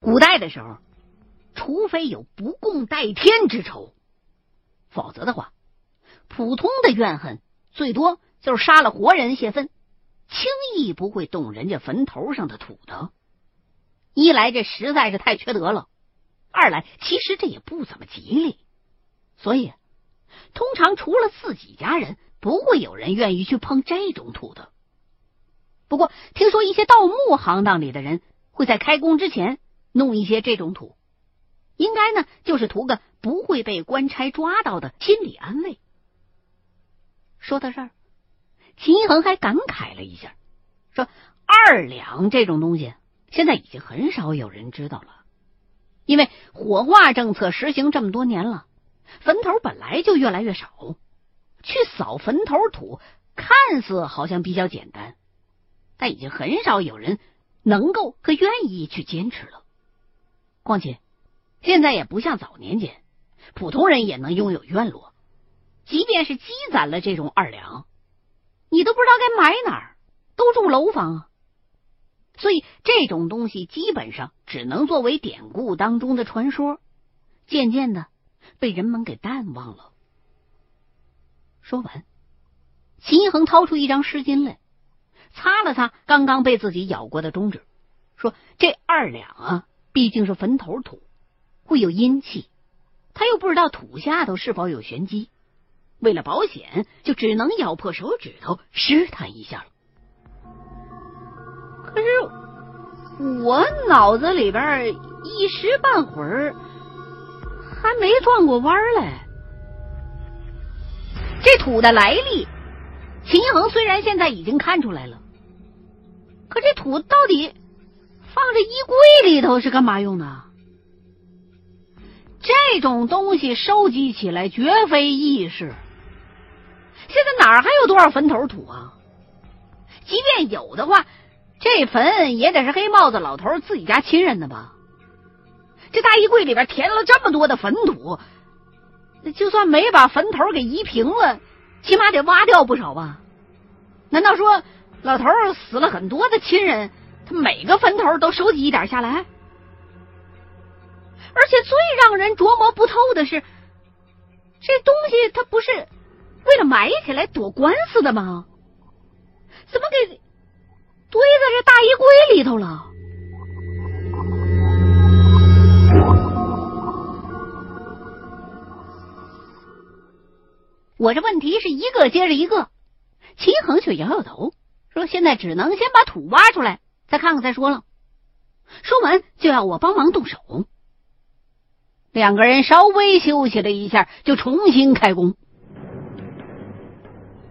古代的时候，除非有不共戴天之仇，否则的话，普通的怨恨最多就是杀了活人泄愤，轻易不会动人家坟头上的土的。一来这实在是太缺德了，二来其实这也不怎么吉利，所以通常除了自己家人，不会有人愿意去碰这种土的。不过听说一些盗墓行当里的人会在开工之前弄一些这种土，应该呢就是图个不会被官差抓到的心理安慰。说到这儿，秦一恒还感慨了一下，说：“二两这种东西。”现在已经很少有人知道了，因为火化政策实行这么多年了，坟头本来就越来越少，去扫坟头土看似好像比较简单，但已经很少有人能够和愿意去坚持了。况且现在也不像早年间，普通人也能拥有院落，即便是积攒了这种二两，你都不知道该买哪儿，都住楼房啊。所以这种东西基本上只能作为典故当中的传说，渐渐的被人们给淡忘了。说完，秦一恒掏出一张湿巾来，擦了擦刚刚被自己咬过的中指，说：“这二两啊，毕竟是坟头土，会有阴气，他又不知道土下头是否有玄机，为了保险，就只能咬破手指头试探一下了。”可是我脑子里边一时半会儿还没转过弯来。这土的来历，秦恒虽然现在已经看出来了，可这土到底放这衣柜里头是干嘛用的？这种东西收集起来绝非易事。现在哪儿还有多少坟头土啊？即便有的话。这坟也得是黑帽子老头自己家亲人的吧？这大衣柜里边填了这么多的坟土，就算没把坟头给移平了，起码得挖掉不少吧？难道说老头死了很多的亲人，他每个坟头都收集一点下来？而且最让人琢磨不透的是，这东西他不是为了埋起来躲官司的吗？怎么给？堆在这大衣柜里头了。我这问题是一个接着一个，齐恒却摇摇头，说：“现在只能先把土挖出来，再看看再说了。”说完就要我帮忙动手。两个人稍微休息了一下，就重新开工。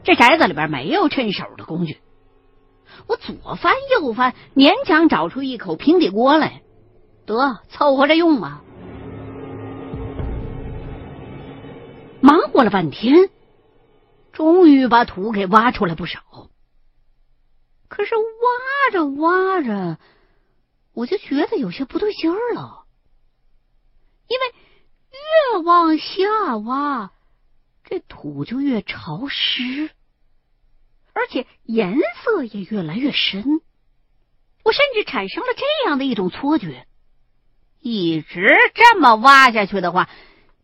这宅子里边没有趁手的工具。我左翻右翻，勉强找出一口平底锅来，得凑合着用吧。忙活了半天，终于把土给挖出来不少。可是挖着挖着，我就觉得有些不对劲儿了，因为越往下挖，这土就越潮湿。而且颜色也越来越深，我甚至产生了这样的一种错觉：一直这么挖下去的话，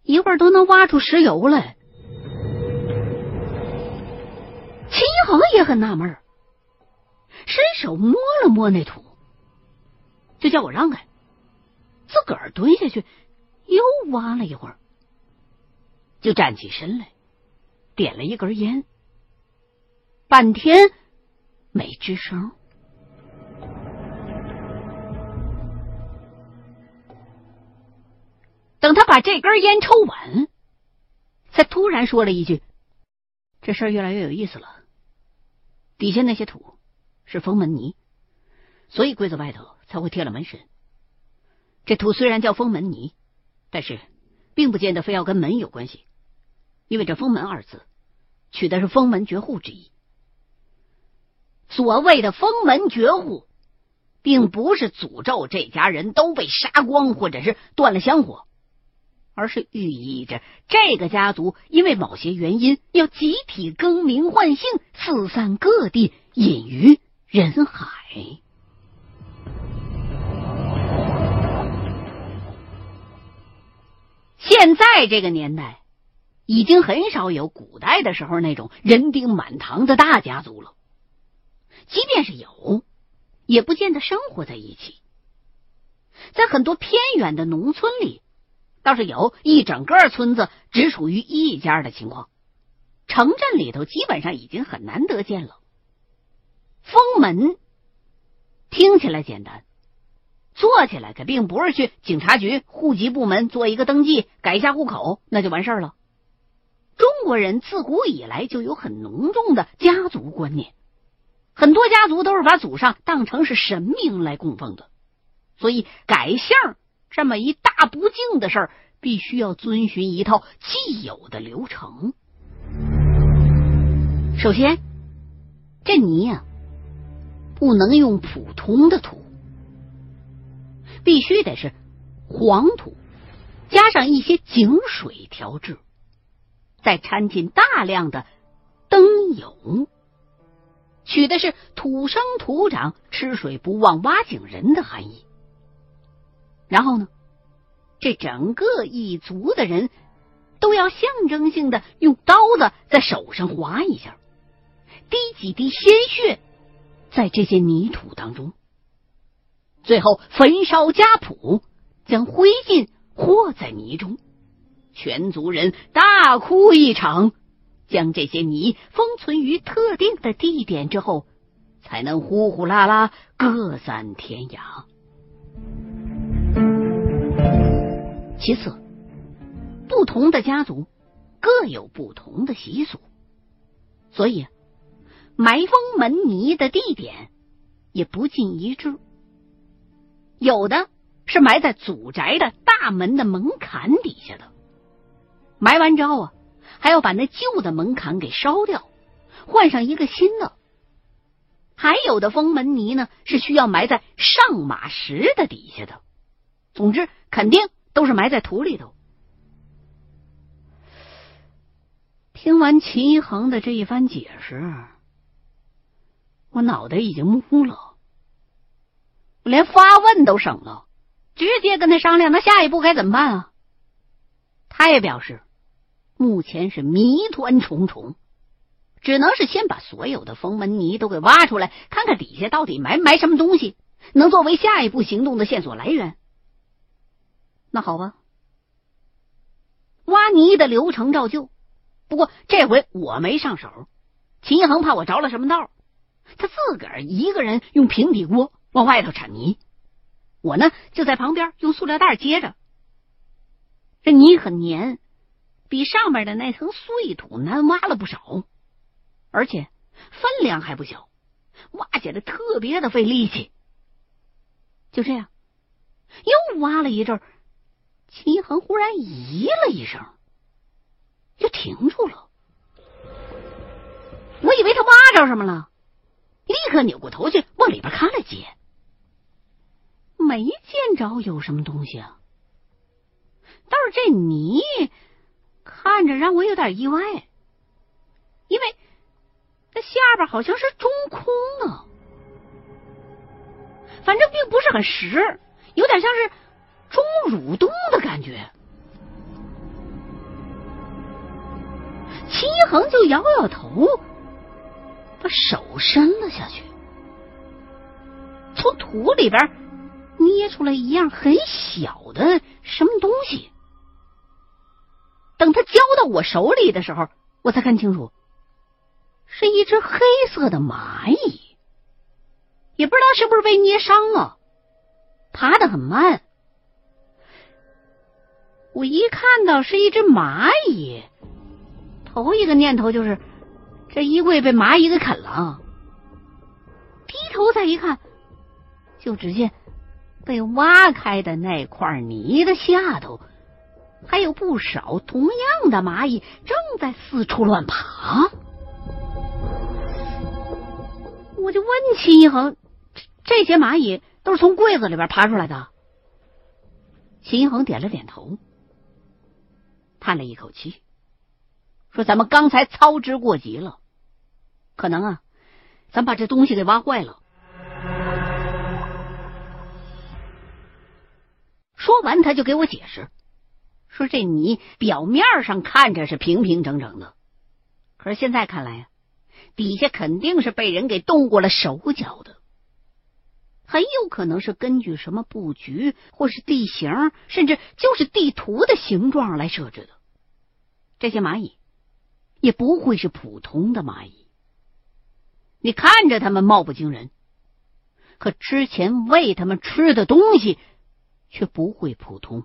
一会儿都能挖出石油来。秦一恒也很纳闷儿，伸手摸了摸那土，就叫我让开，自个儿蹲下去又挖了一会儿，就站起身来，点了一根烟。半天没吱声，等他把这根烟抽完，才突然说了一句：“这事儿越来越有意思了。底下那些土是封门泥，所以柜子外头才会贴了门神。这土虽然叫封门泥，但是并不见得非要跟门有关系，因为这‘封门’二字取的是封门绝户之意。”所谓的封门绝户，并不是诅咒这家人都被杀光，或者是断了香火，而是寓意着这个家族因为某些原因要集体更名换姓，四散各地，隐于人海。现在这个年代，已经很少有古代的时候那种人丁满堂的大家族了。即便是有，也不见得生活在一起。在很多偏远的农村里，倒是有一整个村子只属于一家的情况。城镇里头基本上已经很难得见了。封门听起来简单，做起来可并不是去警察局、户籍部门做一个登记、改一下户口，那就完事儿了。中国人自古以来就有很浓重的家族观念，很多家族都是把祖上当成是神明来供奉的，所以改姓这么一大不敬的事儿，必须要遵循一套既有的流程。首先，这泥呀，不能用普通的土，必须得是黄土，加上一些井水调制，再掺进大量的灯油，取的是土生土长、吃水不忘挖井人的含义。然后呢，这整个一族的人都要象征性的用刀子在手上划一下。滴几滴鲜血在这些泥土当中，最后焚烧家谱，将灰烬和在泥中，全族人大哭一场，将这些泥封存于特定的地点之后，才能呼呼啦啦各散天涯。其次，不同的家族各有不同的习俗，所以。埋封门泥的地点也不尽一致，有的是埋在祖宅的大门的门槛底下的，埋完之后啊，还要把那旧的门槛给烧掉，换上一个新的；还有的封门泥呢，是需要埋在上马石的底下的。总之，肯定都是埋在土里头。听完秦一恒的这一番解释。我脑袋已经懵了，我连发问都省了，直接跟他商量，那下一步该怎么办啊？他也表示，目前是谜团重重，只能是先把所有的封门泥都给挖出来，看看底下到底埋埋什么东西，能作为下一步行动的线索来源。那好吧，挖泥的流程照旧，不过这回我没上手，秦一恒怕我着了什么道。他自个儿一个人用平底锅往外头铲泥，我呢就在旁边用塑料袋接着。这泥很黏，比上面的那层碎土难挖了不少，而且分量还不小，挖起来特别的费力气。就这样，又挖了一阵，齐恒忽然咦了一声，就停住了。我以为他挖着什么了。立刻扭过头去往里边看了几眼，没见着有什么东西啊。倒是这泥看着让我有点意外，因为那下边好像是中空的，反正并不是很实，有点像是钟蠕动的感觉。秦一恒就摇摇头。把手伸了下去，从土里边捏出来一样很小的什么东西。等他交到我手里的时候，我才看清楚，是一只黑色的蚂蚁。也不知道是不是被捏伤了，爬得很慢。我一看到是一只蚂蚁，头一个念头就是。这衣柜被蚂蚁给啃了，低头再一看，就只见被挖开的那块泥的下头，还有不少同样的蚂蚁正在四处乱爬。我就问秦一恒：“这些蚂蚁都是从柜子里边爬出来的？”秦一恒点了点头，叹了一口气，说：“咱们刚才操之过急了。”可能啊，咱把这东西给挖坏了。说完，他就给我解释，说这泥表面上看着是平平整整的，可是现在看来呀，底下肯定是被人给动过了手脚的，很有可能是根据什么布局，或是地形，甚至就是地图的形状来设置的。这些蚂蚁也不会是普通的蚂蚁，你看着它们貌不惊人，可之前喂它们吃的东西却不会普通。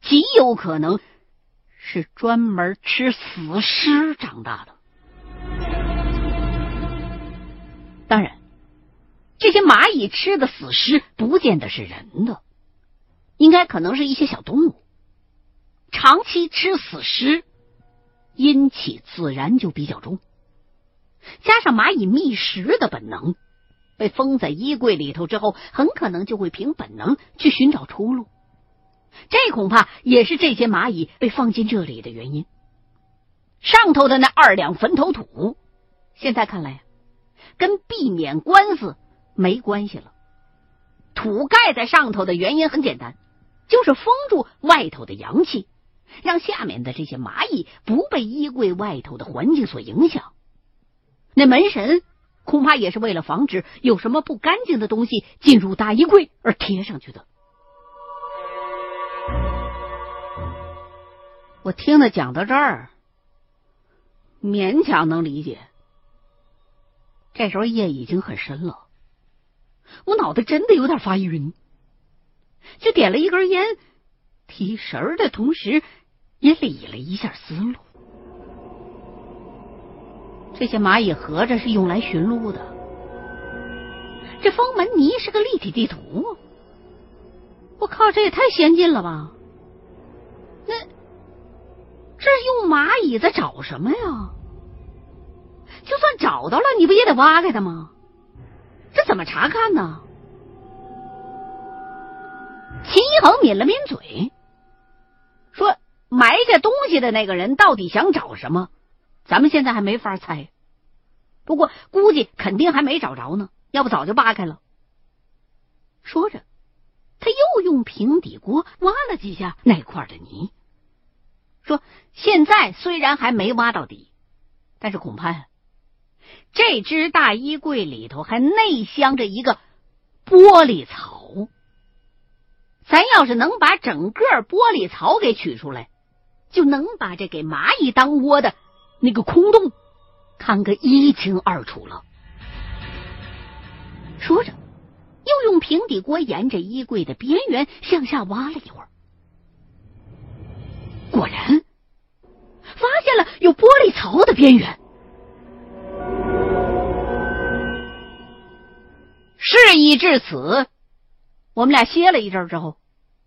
极有可能是专门吃死尸长大的。当然，这些蚂蚁吃的死尸不见得是人的，应该可能是一些小动物。长期吃死尸，阴气自然就比较重。加上蚂蚁觅食的本能，被封在衣柜里头之后，很可能就会凭本能去寻找出路。这恐怕也是这些蚂蚁被放进这里的原因。上头的那二两坟头土，现在看来跟避免官司没关系了。土盖在上头的原因很简单，就是封住外头的阳气，让下面的这些蚂蚁不被衣柜外头的环境所影响。那门神恐怕也是为了防止有什么不干净的东西进入大衣柜而贴上去的。我听他讲到这儿，勉强能理解。这时候夜已经很深了，我脑袋真的有点发晕，就点了一根烟，提神的同时也理了一下思路。这些蚂蚁合着是用来寻路的，这封门泥是个立体地图，我靠，这也太先进了吧！那。这用蚂蚁在找什么呀？就算找到了，你不也得挖开它吗？这怎么查看呢？秦一恒抿了抿嘴，说：“埋下东西的那个人到底想找什么？咱们现在还没法猜。不过估计肯定还没找着呢，要不早就扒开了。”说着，他又用平底锅挖了几下那块的泥。说：“现在虽然还没挖到底，但是恐怕，这只大衣柜里头还内镶着一个玻璃槽。咱要是能把整个玻璃槽给取出来，就能把这给蚂蚁当窝的那个空洞看个一清二楚了。”说着，又用平底锅沿着衣柜的边缘向下挖了一会儿。果然，发现了有玻璃槽的边缘。事已至此，我们俩歇了一阵之后，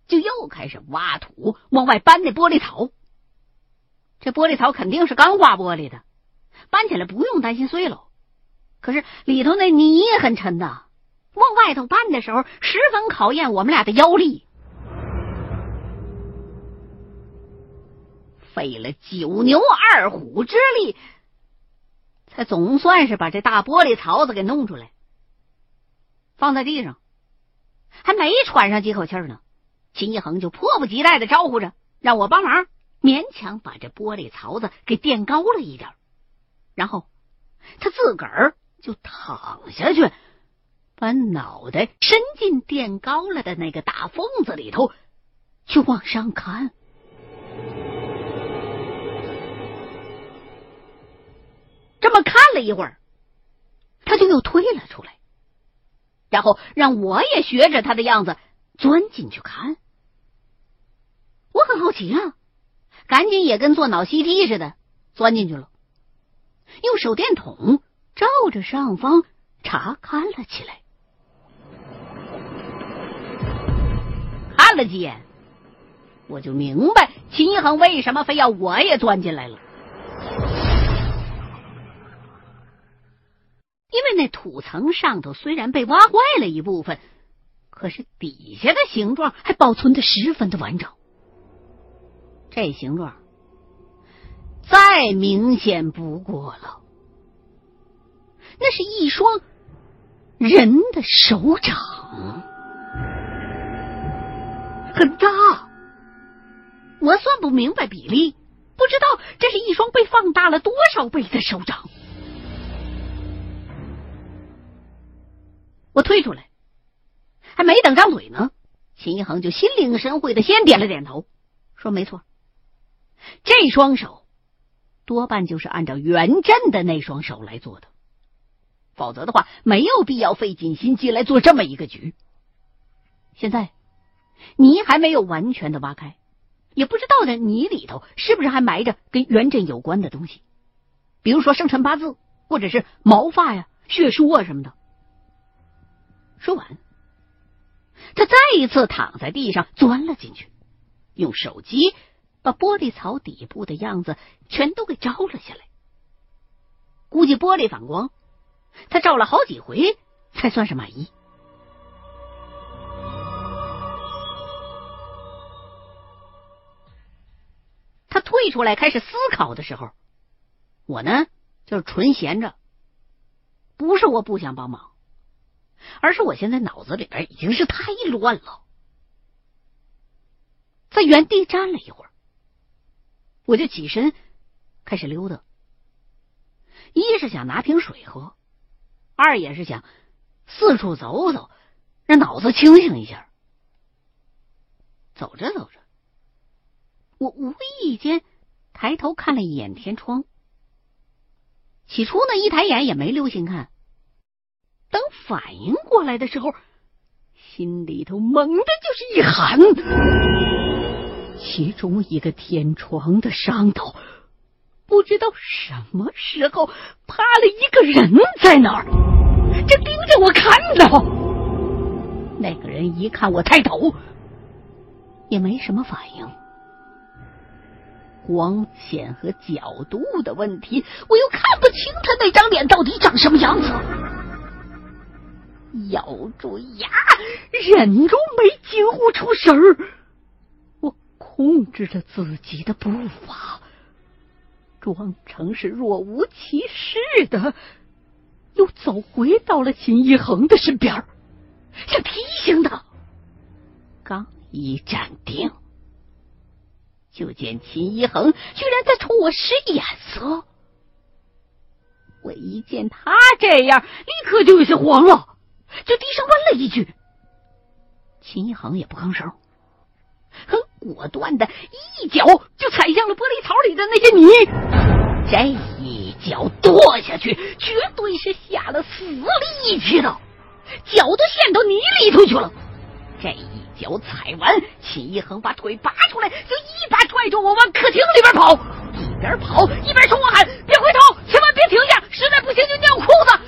就又开始挖土往外搬那玻璃槽。这玻璃槽肯定是钢化玻璃的，搬起来不用担心碎了。可是里头那泥也很沉呐，往外头搬的时候十分考验我们俩的腰力。费了九牛二虎之力，才总算是把这大玻璃槽子给弄出来，放在地上，还没喘上几口气呢，秦一恒就迫不及待的招呼着让我帮忙，勉强把这玻璃槽子给垫高了一点，然后他自个儿就躺下去，把脑袋伸进垫高了的那个大缝子里头，就往上看。这么看了一会儿，他就又退了出来，然后让我也学着他的样子钻进去看。我很好奇啊，赶紧也跟做脑 CT 似的钻进去了，用手电筒照着上方查看了起来。看了几眼，我就明白秦一恒为什么非要我也钻进来了。因为那土层上头虽然被挖坏了一部分，可是底下的形状还保存的十分的完整。这形状再明显不过了，那是一双人的手掌，很大，我算不明白比例，不知道这是一双被放大了多少倍的手掌。我退出来，还没等张嘴呢，秦一恒就心领神会的先点了点头，说：“没错，这双手多半就是按照元振的那双手来做的，否则的话没有必要费尽心机来做这么一个局。现在泥还没有完全的挖开，也不知道这泥里头是不是还埋着跟元振有关的东西，比如说生辰八字，或者是毛发呀、血书啊什么的。”说完，他再一次躺在地上，钻了进去，用手机把玻璃槽底部的样子全都给照了下来。估计玻璃反光，他照了好几回才算是满意。他退出来开始思考的时候，我呢就是纯闲着，不是我不想帮忙。而是我现在脑子里边已经是太乱了，在原地站了一会儿，我就起身开始溜达。一是想拿瓶水喝，二也是想四处走走，让脑子清醒一下。走着走着，我无意间抬头看了一眼天窗，起初呢，一抬眼也没留心看。等反应过来的时候，心里头猛的就是一寒。其中一个天窗的上头，不知道什么时候趴了一个人在那儿，正盯着我看呢。那个人一看我抬头，也没什么反应。光线和角度的问题，我又看不清他那张脸到底长什么样子。咬住牙，忍住没惊呼出声儿。控制着自己的步伐，装成是若无其事的，又走回到了秦一恒的身边，想提醒他。刚一站定，就见秦一恒居然在冲我使眼色。我一见他这样，立刻就有些慌了。就低声问了一句，秦一恒也不吭声，果断的一脚就踩向了玻璃槽里的那些泥。这一脚跺下去绝对是下了死力气的脚都陷到泥里头去了。这一脚踩完秦一恒把腿拔出来就一把拽着我往客厅里边跑一边跑一边冲我喊别回头千万别停下实在不行就尿裤子。